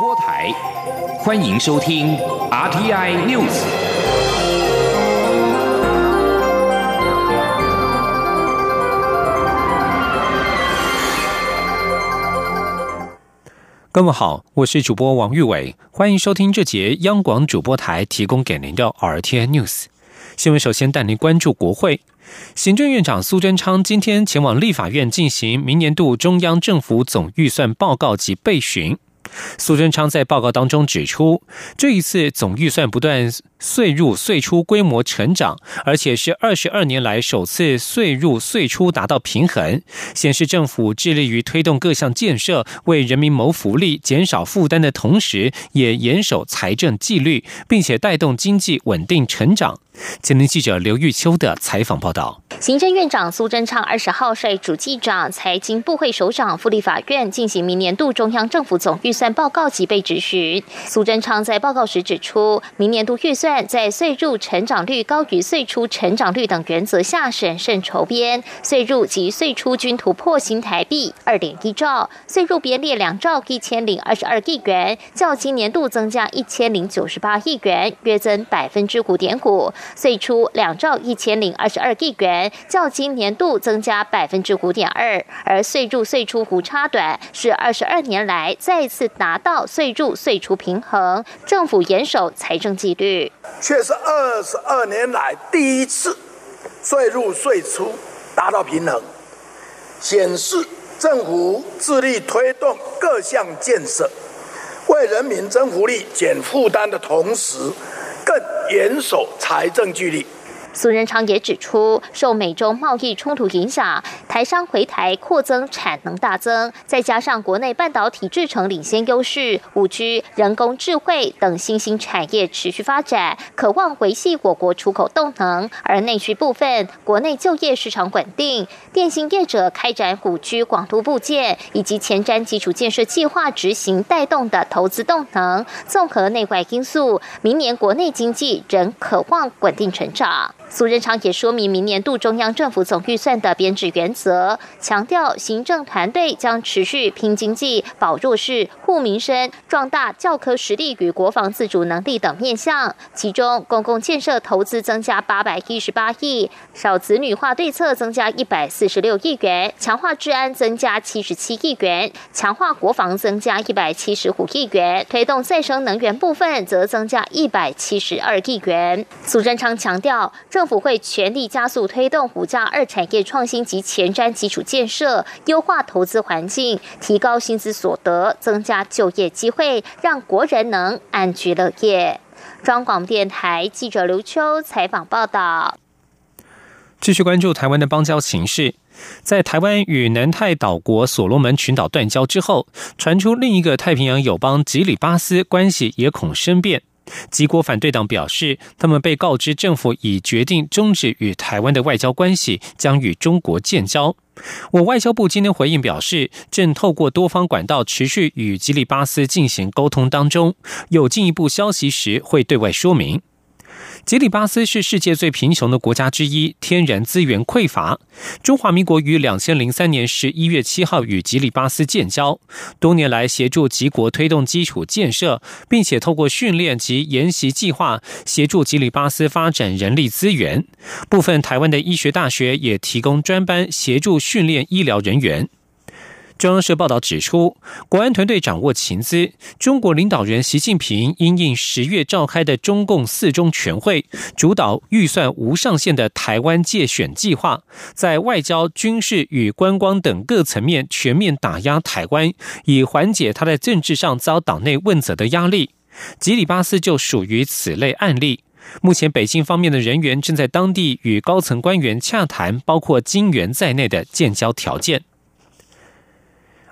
播台，欢迎收听 RTI News。各位好，我是主播王玉伟，欢迎收听这节央广主播台提供给您的 RTI News 新闻。首先带您关注国会。行政院长苏贞昌今天前往立法院进行明年度中央政府总预算报告及备询。苏贞昌在报告当中指出，这一次总预算不断岁入岁出规模成长，而且是二十二年来首次岁入岁出达到平衡，显示政府致力于推动各项建设，为人民谋福利、减少负担的同时，也严守财政纪律，并且带动经济稳定成长。前天记者刘玉秋的采访报道。行政院长苏贞昌二十号率主计长、财经部会首长赴立法院进行明年度中央政府总预算报告及被质询。苏贞昌在报告时指出，明年度预算在税入成长率高于税出成长率等原则下审慎筹编，税入及税出均突破新台币二点一兆，税入编列两兆一千零二十二亿元，较今年度增加一千零九十八亿元，约增百分之五点五。税出两兆一千零二十二亿元。较今年度增加百分之五点二，而税入税出无差短，是二十二年来再次达到税入税出平衡，政府严守财政纪律，却是二十二年来第一次税入税出达到平衡，显示政府致力推动各项建设，为人民增福利、减负担的同时，更严守财政纪律。苏仁昌也指出，受美中贸易冲突影响，台商回台扩增产能大增，再加上国内半导体制成领先优势、五 G、人工智慧等新兴产业持续发展，渴望维系我国出口动能。而内需部分，国内就业市场稳定，电信业者开展五 G 广度部件以及前瞻基础建设计划执行带动的投资动能，综合内外因素，明年国内经济仍渴望稳定成长。苏贞昌也说明明年度中央政府总预算的编制原则，强调行政团队将持续拼经济、保弱势、护民生、壮大教科实力与国防自主能力等面向。其中，公共建设投资增加八百一十八亿，少子女化对策增加一百四十六亿元，强化治安增加七十七亿元，强化国防增加一百七十五亿元，推动再生能源部分则增加一百七十二亿元。苏贞昌强调，政府会全力加速推动五加二产业创新及前瞻基础建设，优化投资环境，提高薪资所得，增加就业机会，让国人能安居乐业。中广电台记者刘秋采访报道。继续关注台湾的邦交形势，在台湾与南太岛国所罗门群岛断交之后，传出另一个太平洋友邦吉里巴斯关系也恐生变。吉国反对党表示，他们被告知政府已决定终止与台湾的外交关系，将与中国建交。我外交部今天回应表示，正透过多方管道持续与吉利巴斯进行沟通当中，有进一步消息时会对外说明。吉里巴斯是世界最贫穷的国家之一，天然资源匮乏。中华民国于两千零三年十一月七号与吉里巴斯建交，多年来协助吉国推动基础建设，并且透过训练及研习计划协助吉里巴斯发展人力资源。部分台湾的医学大学也提供专班协助训练医疗人员。中央社报道指出，国安团队掌握情资，中国领导人习近平因应十月召开的中共四中全会，主导预算无上限的台湾借选计划，在外交、军事与观光等各层面全面打压台湾，以缓解他在政治上遭党内问责的压力。吉里巴斯就属于此类案例。目前，北京方面的人员正在当地与高层官员洽谈，包括金元在内的建交条件。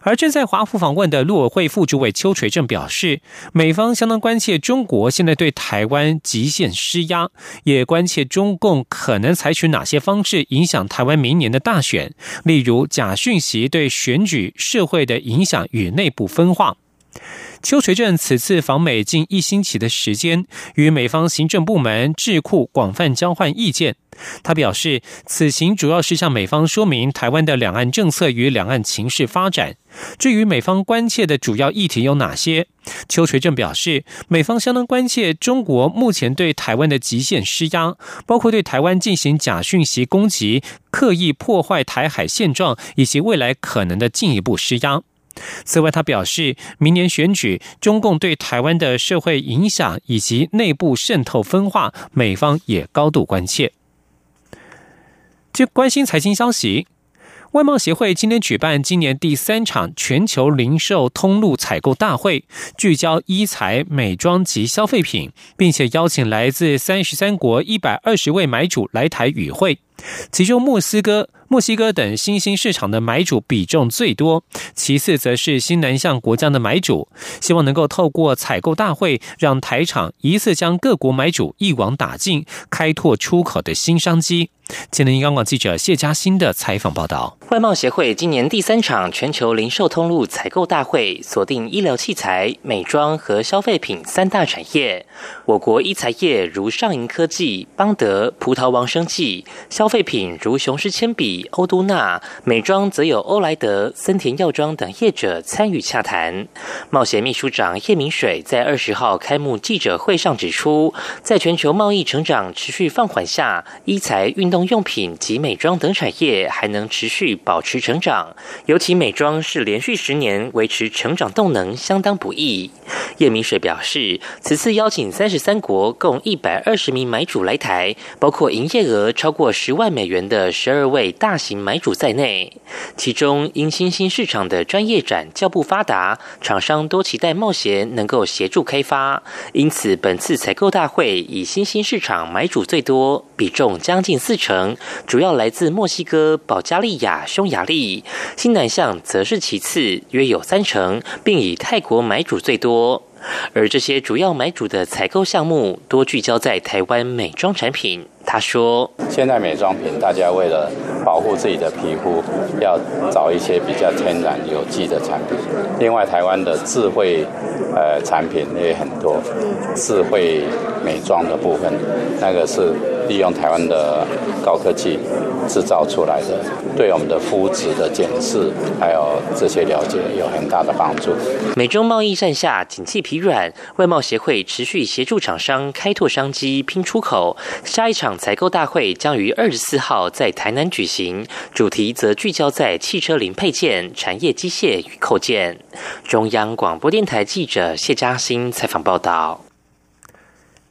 而正在华府访问的陆委会副主委邱垂正表示，美方相当关切中国现在对台湾极限施压，也关切中共可能采取哪些方式影响台湾明年的大选，例如假讯息对选举、社会的影响与内部分化。邱垂正此次访美近一星期的时间，与美方行政部门、智库广泛交换意见。他表示，此行主要是向美方说明台湾的两岸政策与两岸情势发展。至于美方关切的主要议题有哪些，邱垂正表示，美方相当关切中国目前对台湾的极限施压，包括对台湾进行假讯息攻击、刻意破坏台海现状，以及未来可能的进一步施压。此外，他表示，明年选举，中共对台湾的社会影响以及内部渗透分化，美方也高度关切。就关心财经消息，外贸协会今天举办今年第三场全球零售通路采购大会，聚焦衣材、美妆及消费品，并且邀请来自三十三国一百二十位买主来台与会，其中莫斯科。墨西哥等新兴市场的买主比重最多，其次则是新南向国家的买主。希望能够透过采购大会，让台厂一次将各国买主一网打尽，开拓出口的新商机。今天，央广记者谢嘉欣的采访报道：外贸协会今年第三场全球零售通路采购大会，锁定医疗器材、美妆和消费品三大产业。我国医材业如上银科技、邦德、葡萄王生技；消费品如雄狮铅笔。欧都纳美妆则有欧莱德、森田药妆等业者参与洽谈。贸协秘书长叶明水在二十号开幕记者会上指出，在全球贸易成长持续放缓下，医材、运动用品及美妆等产业还能持续保持成长。尤其美妆是连续十年维持成长动能，相当不易。叶明水表示，此次邀请三十三国共一百二十名买主来台，包括营业额超过十万美元的十二位大。型买主在内，其中因新兴市场的专业展较不发达，厂商多期待冒险能够协助开发，因此本次采购大会以新兴市场买主最多，比重将近四成成，主要来自墨西哥、保加利亚、匈牙利，新南向则是其次，约有三成，并以泰国买主最多。而这些主要买主的采购项目多聚焦在台湾美妆产品。他说：“现在美妆品，大家为了保护自己的皮肤，要找一些比较天然有机的产品。另外，台湾的智慧呃产品也很多，智慧美妆的部分，那个是利用台湾的高科技制造出来的，对我们的肤质的检视还有这些了解有很大的帮助。”美中贸易战下，景气疲软，外贸协会持续协助厂商开拓商机、拼出口。下一场。采购大会将于二十四号在台南举行，主题则聚焦在汽车零配件、产业机械与扣件。中央广播电台记者谢嘉欣采访报道。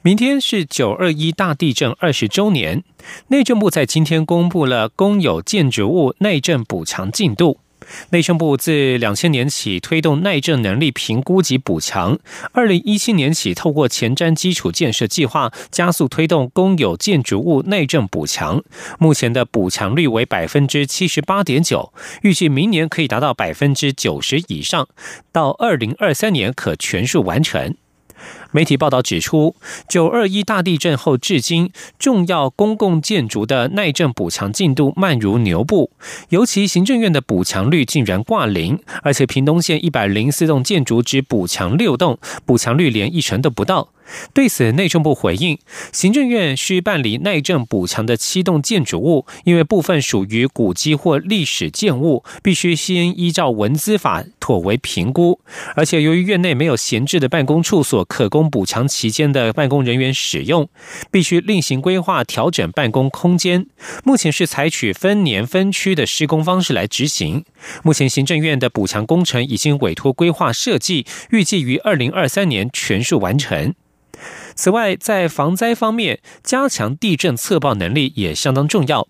明天是九二一大地震二十周年，内政部在今天公布了公有建筑物内政补偿进度。内政部自两千年起推动耐震能力评估及补强，二零一七年起透过前瞻基础建设计划加速推动公有建筑物耐震补强，目前的补强率为百分之七十八点九，预计明年可以达到百分之九十以上，到二零二三年可全数完成。媒体报道指出，九二一大地震后至今，重要公共建筑的耐震补强进度慢如牛步，尤其行政院的补强率竟然挂零，而且屏东县一百零四栋建筑只补强六栋，补强率连一成都不到。对此，内政部回应，行政院需办理耐震补强的七栋建筑物，因为部分属于古迹或历史建物，必须先依照文资法妥为评估。而且，由于院内没有闲置的办公处所可供补强期间的办公人员使用，必须另行规划调整办公空间。目前是采取分年分区的施工方式来执行。目前，行政院的补强工程已经委托规划设计，预计于二零二三年全数完成。此外，在防灾方面，加强地震测报能力也相当重要。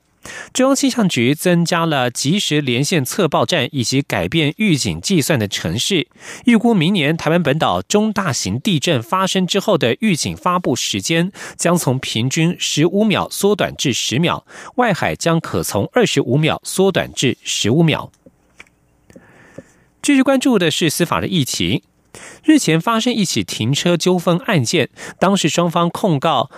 中央气象局增加了即时连线测报站，以及改变预警计算的城市。预估明年台湾本岛中大型地震发生之后的预警发布时间，将从平均十五秒缩短至十秒，外海将可从二十五秒缩短至十五秒。继续关注的是司法的议题。日前发生一起停车纠纷案件，当事双方控告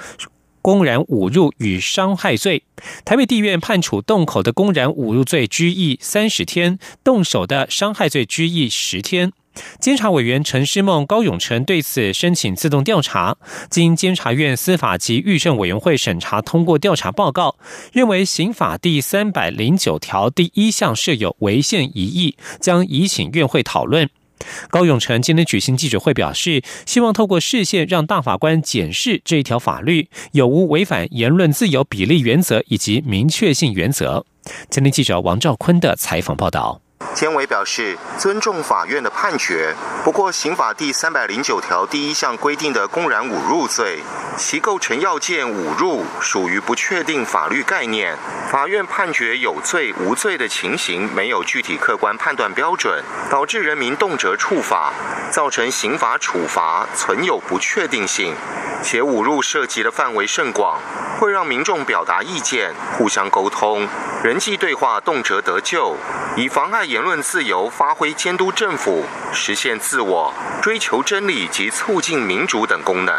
公然侮辱与伤害罪。台北地院判处洞口的公然侮辱罪拘役三十天，动手的伤害罪拘役十天。监察委员陈诗梦、高永成对此申请自动调查，经监察院司法及预政委员会审查通过调查报告，认为刑法第三百零九条第一项设有违宪疑义，将移请院会讨论。高永成今天举行记者会表示，希望透过视线让大法官检视这一条法律有无违反言论自由比例原则以及明确性原则。今天记者王兆坤的采访报道。监委表示尊重法院的判决，不过刑法第三百零九条第一项规定的公然侮辱罪，其构成要件侮辱属于不确定法律概念，法院判决有罪无罪的情形没有具体客观判断标准，导致人民动辄触法，造成刑法处罚存有不确定性，且侮辱涉及的范围甚广，会让民众表达意见、互相沟通、人际对话动辄得救，以妨碍。言论自由，发挥监督政府、实现自我、追求真理及促进民主等功能。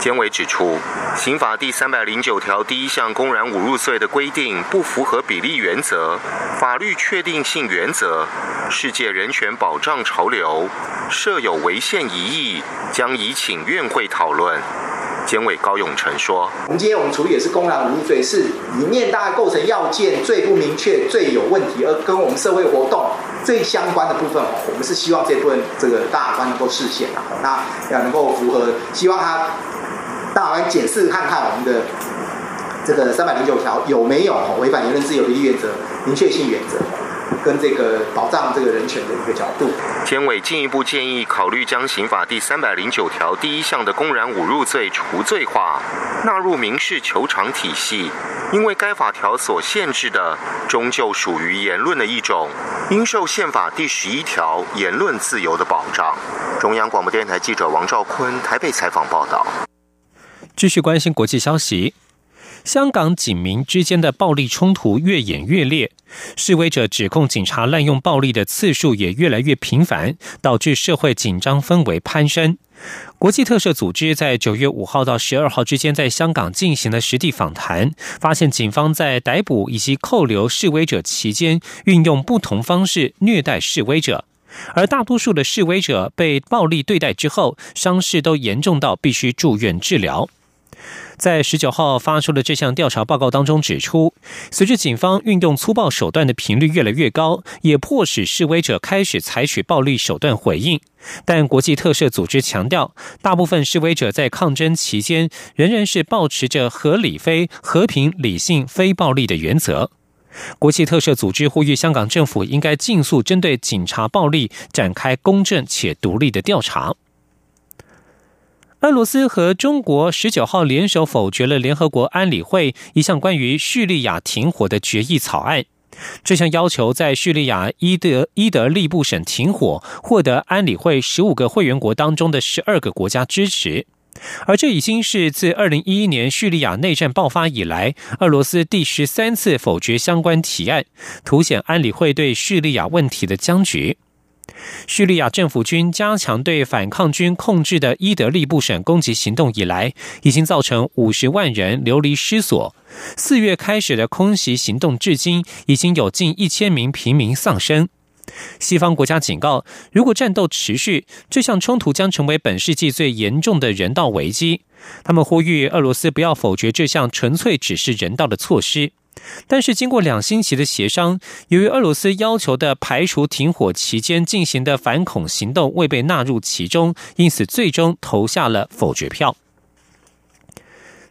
监委指出，刑法第三百零九条第一项公然侮辱罪的规定不符合比例原则、法律确定性原则、世界人权保障潮流，设有违宪疑义，将以请院会讨论。监委高永成说：“我们今天我们处理的是公然侮辱罪，是里面大概构成要件最不明确、最有问题，而跟我们社会活动最相关的部分，我们是希望这部分这个大法官能够视线啊，那要能够符合，希望他大法官检视看看我们的这个三百零九条有没有违反言论自由比例原则、明确性原则。”跟这个保障这个人权的一个角度，监委进一步建议考虑将刑法第三百零九条第一项的公然侮辱罪除罪化，纳入民事求偿体系，因为该法条所限制的终究属于言论的一种，应受宪法第十一条言论自由的保障。中央广播电台记者王兆坤台北采访报道。继续关心国际消息。香港警民之间的暴力冲突越演越烈，示威者指控警察滥用暴力的次数也越来越频繁，导致社会紧张氛围攀升。国际特赦组织在九月五号到十二号之间在香港进行了实地访谈，发现警方在逮捕以及扣留示威者期间，运用不同方式虐待示威者，而大多数的示威者被暴力对待之后，伤势都严重到必须住院治疗。在十九号发出的这项调查报告当中指出，随着警方运用粗暴手段的频率越来越高，也迫使示威者开始采取暴力手段回应。但国际特赦组织强调，大部分示威者在抗争期间仍然是保持着合理、非和平、理性、非暴力的原则。国际特赦组织呼吁香港政府应该尽速针对警察暴力展开公正且独立的调查。俄罗斯和中国十九号联手否决了联合国安理会一项关于叙利亚停火的决议草案。这项要求在叙利亚伊德伊德利布省停火，获得安理会十五个会员国当中的十二个国家支持。而这已经是自二零一一年叙利亚内战爆发以来，俄罗斯第十三次否决相关提案，凸显安理会对叙利亚问题的僵局。叙利亚政府军加强对反抗军控制的伊德利布省攻击行动以来，已经造成五十万人流离失所。四月开始的空袭行动至今，已经有近一千名平民丧生。西方国家警告，如果战斗持续，这项冲突将成为本世纪最严重的人道危机。他们呼吁俄罗斯不要否决这项纯粹只是人道的措施。但是，经过两星期的协商，由于俄罗斯要求的排除停火期间进行的反恐行动未被纳入其中，因此最终投下了否决票。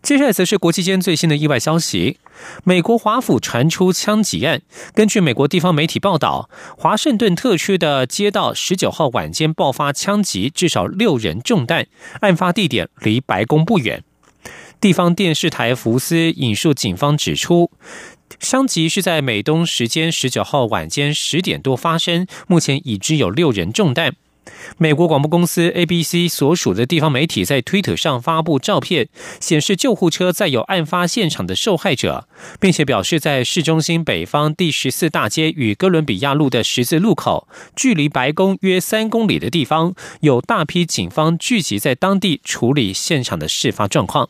接下来则是国际间最新的意外消息：美国华府传出枪击案。根据美国地方媒体报道，华盛顿特区的街道十九号晚间爆发枪击，至少六人中弹。案发地点离白宫不远。地方电视台福斯引述警方指出，伤及是在美东时间十九号晚间十点多发生，目前已知有六人中弹。美国广播公司 ABC 所属的地方媒体在推特上发布照片，显示救护车载有案发现场的受害者，并且表示在市中心北方第十四大街与哥伦比亚路的十字路口，距离白宫约三公里的地方，有大批警方聚集在当地处理现场的事发状况。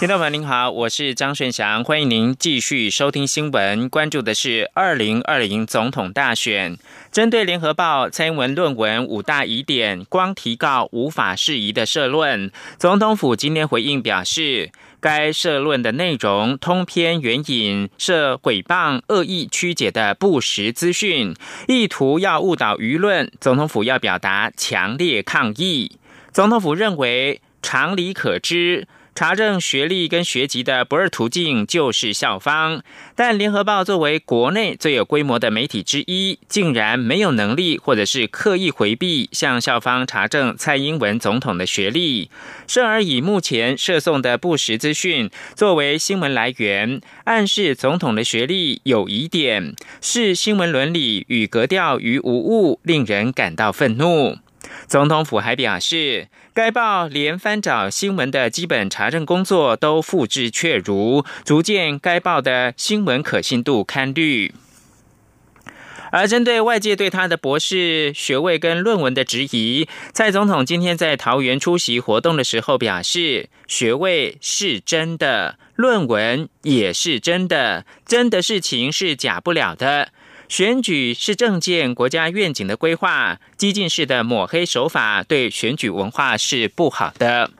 听众朋友您好，我是张顺祥，欢迎您继续收听新闻，关注的是二零二零总统大选。针对联合报蔡英文论文五大疑点，光提告无法适宜的社论，总统府今天回应表示。该社论的内容通篇援引涉诽谤、恶意曲解的不实资讯，意图要误导舆论。总统府要表达强烈抗议。总统府认为常理可知。查证学历跟学籍的不二途径就是校方，但联合报作为国内最有规模的媒体之一，竟然没有能力或者是刻意回避向校方查证蔡英文总统的学历，甚而以目前涉送的不实资讯作为新闻来源，暗示总统的学历有疑点，视新闻伦理与格调于无物，令人感到愤怒。总统府还表示，该报连翻找新闻的基本查证工作都付之阙如，足见该报的新闻可信度堪虑。而针对外界对他的博士学位跟论文的质疑，蔡总统今天在桃园出席活动的时候表示，学位是真的，论文也是真的，真的事情是假不了的。选举是政见、国家愿景的规划，激进式的抹黑手法对选举文化是不好的。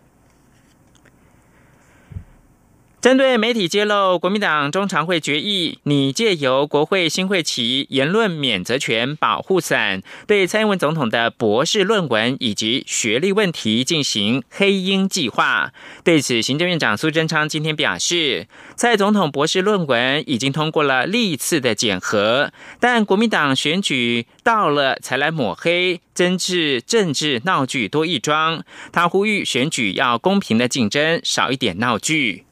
针对媒体揭露国民党中常会决议，拟借由国会新会期言论免责权保护伞，对蔡英文总统的博士论文以及学历问题进行黑鹰计划。对此，行政院长苏贞昌今天表示，蔡总统博士论文已经通过了历次的检核，但国民党选举到了才来抹黑，真是政治闹剧多一桩。他呼吁选举要公平的竞争，少一点闹剧。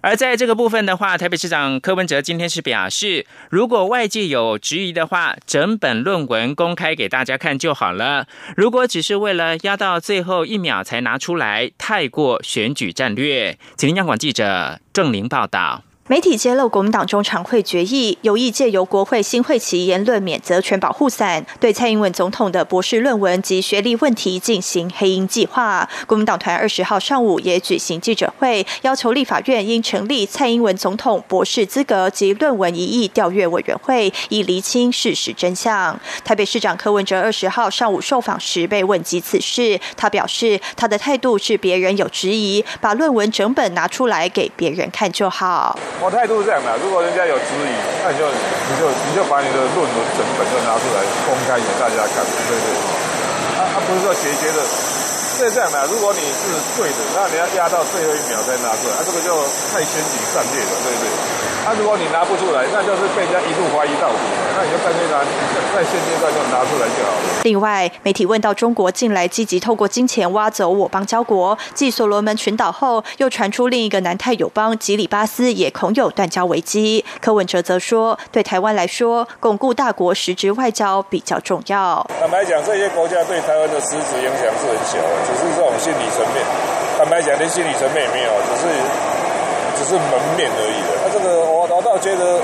而在这个部分的话，台北市长柯文哲今天是表示，如果外界有质疑的话，整本论文公开给大家看就好了。如果只是为了压到最后一秒才拿出来，太过选举战略。请央广记者郑玲报道。媒体揭露国民党中常会决议，有意借由国会新会期言论免责权保护伞，对蔡英文总统的博士论文及学历问题进行黑鹰计划。国民党团二十号上午也举行记者会，要求立法院应成立蔡英文总统博士资格及论文疑义调阅委员会，以厘清事实真相。台北市长柯文哲二十号上午受访时被问及此事，他表示他的态度是别人有质疑，把论文整本拿出来给别人看就好。我态度是这样的，如果人家有质疑，那你就你就你就把你的论文整本就拿出来公开给大家看，对对对？他他，不是说学觉得是这样的，如果你是对的，那你要压到最后一秒再拿出来，啊，这个就太先举战略了，对不对？那如果你拿不出来，那就是被人家一路怀疑到底，那你就干脆拿在现阶段就拿出来就好了。另外，媒体问到中国近来积极透过金钱挖走我邦交国，继所罗门群岛后，又传出另一个南太友邦吉里巴斯也恐有断交危机。柯文哲则说，对台湾来说，巩固大国实质外交比较重要。坦白讲，这些国家对台湾的实质影响是很小，只是这种心理层面。坦白讲，连心理层面也没有，只是只是门面而已的。那。这个我我倒觉得，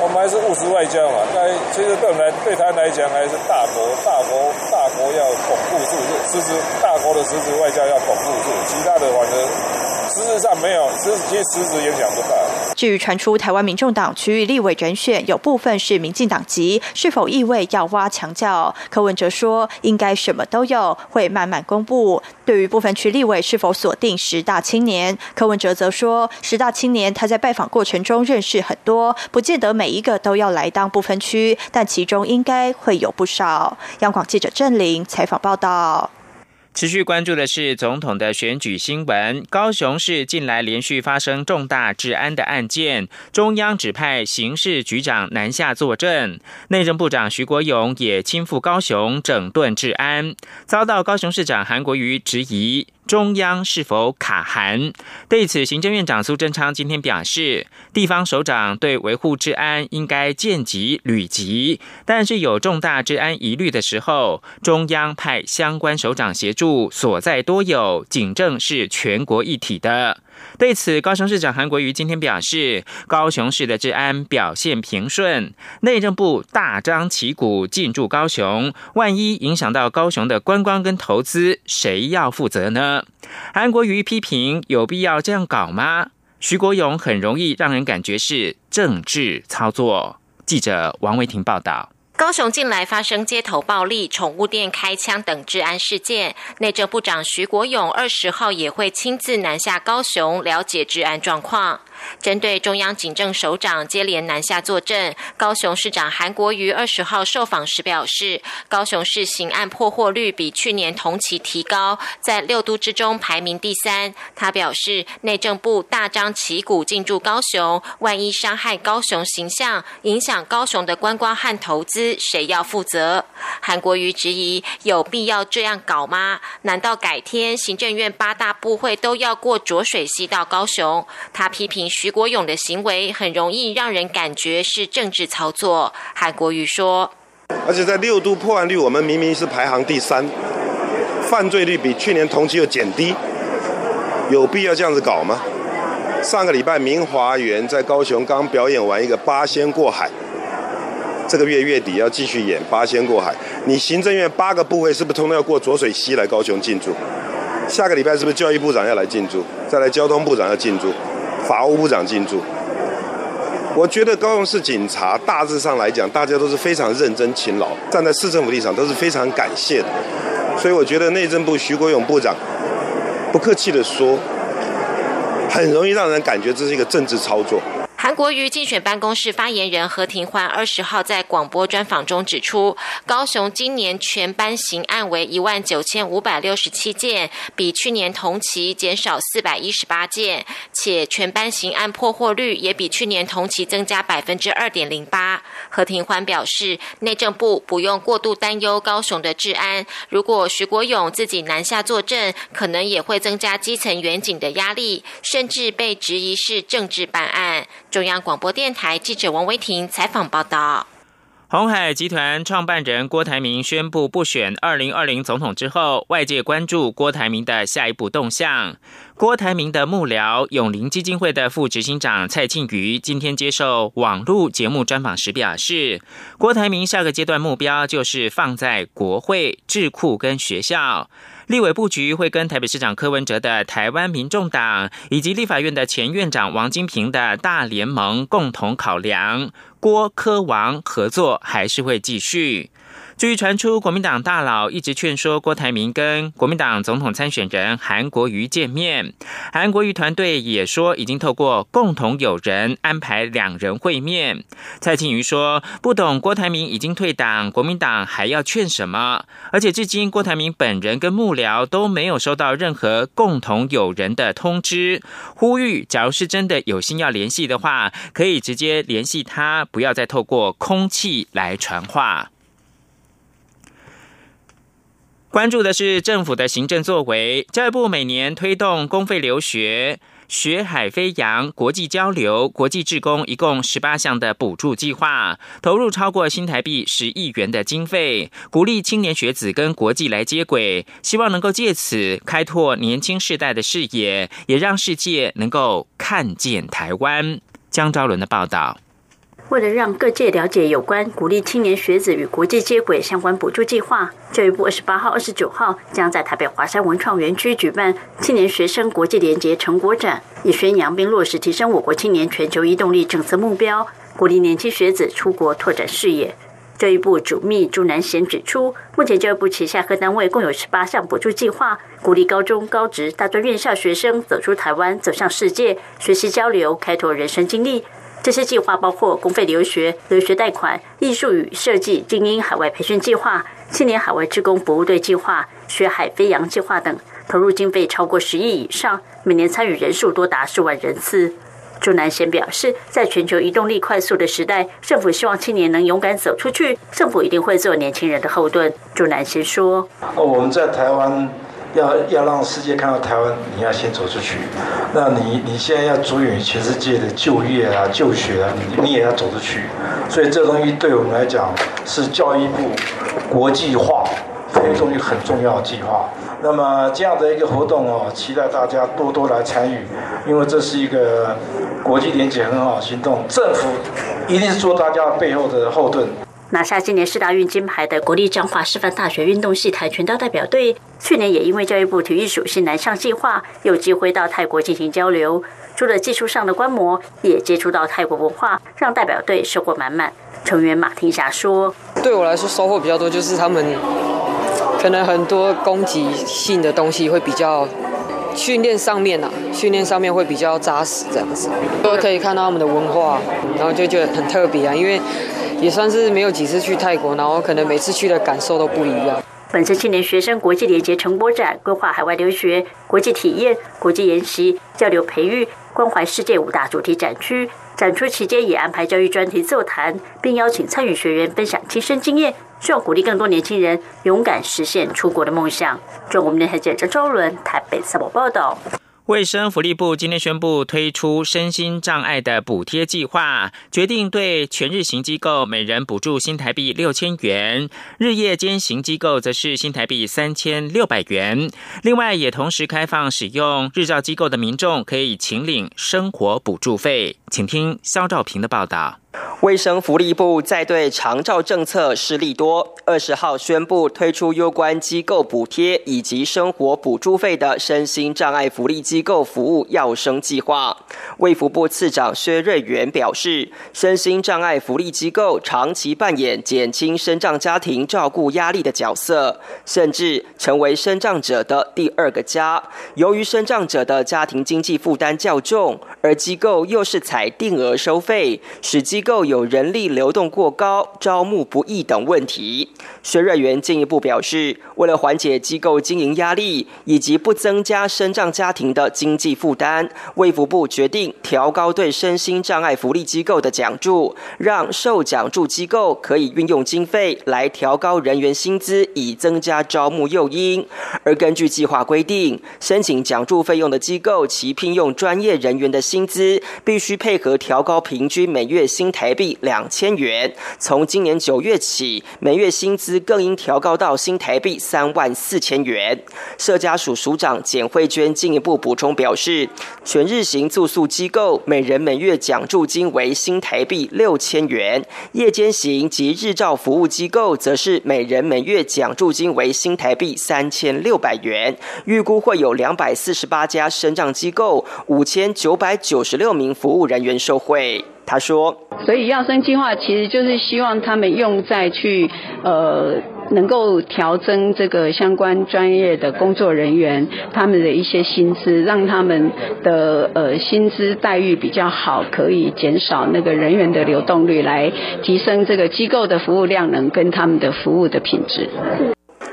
我们还是务实外交嘛。该其实对我们来对他来讲，还是大国大国大国要巩固住，实质大国的实质外交要巩固住，其他的反正。实质上没有，实其实实质影响不大。至于传出台湾民众党区域立委人选有部分是民进党籍，是否意味要挖墙脚？柯文哲说，应该什么都有，会慢慢公布。对于部分区立委是否锁定十大青年，柯文哲则说，十大青年他在拜访过程中认识很多，不见得每一个都要来当部分区，但其中应该会有不少。央广记者郑玲采访报道。持续关注的是总统的选举新闻。高雄市近来连续发生重大治安的案件，中央指派刑事局长南下坐镇，内政部长徐国勇也亲赴高雄整顿治安，遭到高雄市长韩国瑜质疑。中央是否卡函？对此，行政院长苏贞昌今天表示，地方首长对维护治安应该见急履急，但是有重大治安疑虑的时候，中央派相关首长协助，所在多有，警政是全国一体的。对此，高雄市长韩国瑜今天表示，高雄市的治安表现平顺，内政部大张旗鼓进驻高雄，万一影响到高雄的观光跟投资，谁要负责呢？韩国瑜批评，有必要这样搞吗？徐国勇很容易让人感觉是政治操作。记者王维婷报道。高雄近来发生街头暴力、宠物店开枪等治安事件，内政部长徐国勇二十号也会亲自南下高雄了解治安状况。针对中央警政首长接连南下坐镇，高雄市长韩国瑜二十号受访时表示，高雄市刑案破获率比去年同期提高，在六都之中排名第三。他表示，内政部大张旗鼓进驻高雄，万一伤害高雄形象，影响高雄的观光和投资，谁要负责？韩国瑜质疑，有必要这样搞吗？难道改天行政院八大部会都要过浊水溪到高雄？他批评。徐国勇的行为很容易让人感觉是政治操作。韩国瑜说：“而且在六都破案率，我们明明是排行第三，犯罪率比去年同期又减低，有必要这样子搞吗？上个礼拜明华园在高雄刚表演完一个八仙过海，这个月月底要继续演八仙过海。你行政院八个部会是不是通通要过浊水溪来高雄进驻？下个礼拜是不是教育部长要来进驻？再来交通部长要进驻？”法务部长进驻，我觉得高雄市警察大致上来讲，大家都是非常认真勤劳，站在市政府立场都是非常感谢的，所以我觉得内政部徐国勇部长不客气的说，很容易让人感觉这是一个政治操作。韩国瑜竞选办公室发言人何庭欢二十号在广播专访中指出，高雄今年全班刑案为一万九千五百六十七件，比去年同期减少四百一十八件，且全班刑案破获率也比去年同期增加百分之二点零八。何庭欢表示，内政部不用过度担忧高雄的治安，如果徐国勇自己南下坐镇，可能也会增加基层远警的压力，甚至被质疑是政治办案。中央广播电台记者王维婷采访报道：红海集团创办人郭台铭宣布不选二零二零总统之后，外界关注郭台铭的下一步动向。郭台铭的幕僚永林基金会的副执行长蔡庆瑜今天接受网络节目专访时表示，郭台铭下个阶段目标就是放在国会、智库跟学校。立委布局会跟台北市长柯文哲的台湾民众党，以及立法院的前院长王金平的大联盟共同考量，郭柯王合作还是会继续。至于传出国民党大佬一直劝说郭台铭跟国民党总统参选人韩国瑜见面，韩国瑜团队也说已经透过共同友人安排两人会面。蔡庆瑜说不懂郭台铭已经退党，国民党还要劝什么？而且至今郭台铭本人跟幕僚都没有收到任何共同友人的通知，呼吁假如是真的有心要联系的话，可以直接联系他，不要再透过空气来传话。关注的是政府的行政作为。教育部每年推动公费留学、学海飞扬、国际交流、国际志工，一共十八项的补助计划，投入超过新台币十亿元的经费，鼓励青年学子跟国际来接轨，希望能够借此开拓年轻世代的视野，也让世界能够看见台湾。江昭伦的报道。为了让各界了解有关鼓励青年学子与国际接轨相关补助计划，教育部二十八号、二十九号将在台北华山文创园区举办青年学生国际联结成果展，以宣扬并落实提升我国青年全球移动力政策目标，鼓励年轻学子出国拓展视野。教育部主秘朱南贤指出，目前教育部旗下各单位共有十八项补助计划，鼓励高中、高职、大专院校学生走出台湾，走向世界，学习交流，开拓人生经历。这些计划包括公费留学、留学贷款、艺术与设计精英海外培训计划、青年海外职工服务队计划、学海飞扬计划等，投入经费超过十亿以上，每年参与人数多达数万人次。朱南贤表示，在全球移动力快速的时代，政府希望青年能勇敢走出去，政府一定会做年轻人的后盾。朱南贤说：“我们在台湾。”要要让世界看到台湾，你要先走出去。那你你现在要着眼于全世界的就业啊、就学啊，你你也要走出去。所以这东西对我们来讲是教育部国际化非运动一个很重要的计划。那么这样的一个活动哦，期待大家多多来参与，因为这是一个国际联结很好行动，政府一定是做大家背后的后盾。拿下今年世大运金牌的国立彰化师范大学运动系跆拳道代表队，去年也因为教育部体育属性南向计划，有机会到泰国进行交流。除了技术上的观摩，也接触到泰国文化，让代表队收获满满。成员马天霞说：“对我来说，收获比较多，就是他们可能很多攻击性的东西会比较训练上面啊，训练上面会比较扎实，这样子都可以看到他们的文化，然后就觉得很特别啊，因为。”也算是没有几次去泰国，然后可能每次去的感受都不一样。本次青年学生国际联结成果展规划海外留学、国际体验、国际研习、交流培育、关怀世界五大主题展区。展出期间也安排教育专题座谈，并邀请参与学员分享亲身经验，需要鼓励更多年轻人勇敢实现出国的梦想。中国电台记者周伦台北采访报道。卫生福利部今天宣布推出身心障碍的补贴计划，决定对全日型机构每人补助新台币六千元，日夜间型机构则是新台币三千六百元。另外，也同时开放使用日照机构的民众可以请领生活补助费。请听肖兆平的报道。卫生福利部在对长照政策施利多，二十号宣布推出有关机构补贴以及生活补助费的身心障碍福利机构服务要生计划。卫福部次长薛瑞元表示，身心障碍福利机构长期扮演减轻身障家庭照顾压力的角色，甚至成为身障者的第二个家。由于身障者的家庭经济负担较重，而机构又是采定额收费，使机构有人力流动过高、招募不易等问题。薛瑞元进一步表示，为了缓解机构经营压力以及不增加身障家庭的经济负担，卫福部决定调高对身心障碍福利机构的奖助，让受奖助机构可以运用经费来调高人员薪资，以增加招募诱因。而根据计划规定，申请奖助费用的机构，其聘用专业人员的薪资必须配合调高平均每月薪台。币两千元，从今年九月起，每月薪资更应调高到新台币三万四千元。社家署署长简慧娟进一步补充表示，全日型住宿机构每人每月奖助金为新台币六千元，夜间型及日照服务机构则是每人每月奖助金为新台币三千六百元。预估会有两百四十八家生障机构，五千九百九十六名服务人员受惠。他说：“所以要生计划其实就是希望他们用在去呃能够调增这个相关专业的工作人员他们的一些薪资，让他们的呃薪资待遇比较好，可以减少那个人员的流动率，来提升这个机构的服务量能跟他们的服务的品质。”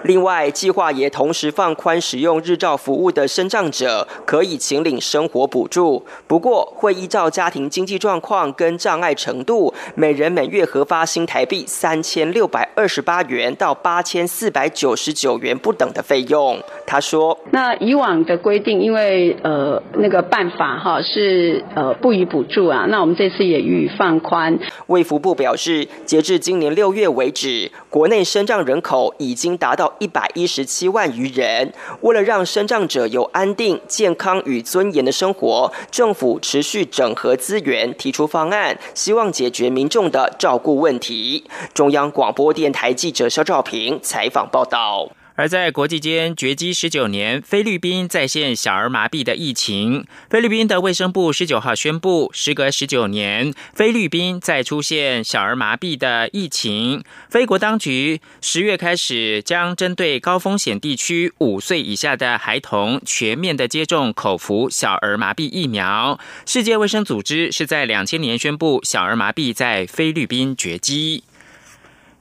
另外，计划也同时放宽使用日照服务的身障者可以请领生活补助，不过会依照家庭经济状况跟障碍程度，每人每月核发新台币三千六百二十八元到八千四百九十九元不等的费用。他说：“那以往的规定，因为呃那个办法哈是呃不予补助啊，那我们这次也予以放宽。”卫福部表示，截至今年六月为止，国内身障人口已经达到。一百一十七万余人，为了让生障者有安定、健康与尊严的生活，政府持续整合资源，提出方案，希望解决民众的照顾问题。中央广播电台记者肖兆平采访报道。而在国际间绝迹十九年，菲律宾再现小儿麻痹的疫情。菲律宾的卫生部十九号宣布，时隔十九年，菲律宾再出现小儿麻痹的疫情。菲国当局十月开始将针对高风险地区五岁以下的孩童全面的接种口服小儿麻痹疫苗。世界卫生组织是在两千年宣布小儿麻痹在菲律宾绝迹。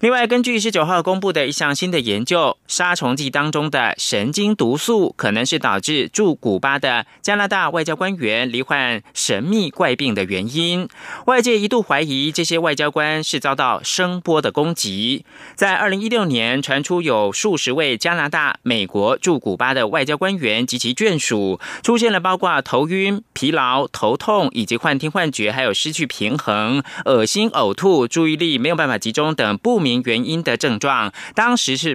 另外，根据十九号公布的一项新的研究，杀虫剂当中的神经毒素可能是导致驻古巴的加拿大外交官员罹患神秘怪病的原因。外界一度怀疑这些外交官是遭到声波的攻击。在二零一六年，传出有数十位加拿大、美国驻古巴的外交官员及其眷属出现了包括头晕、疲劳、头痛以及幻听、幻觉，还有失去平衡、恶心、呕吐、注意力没有办法集中等不明原因的症状，当时是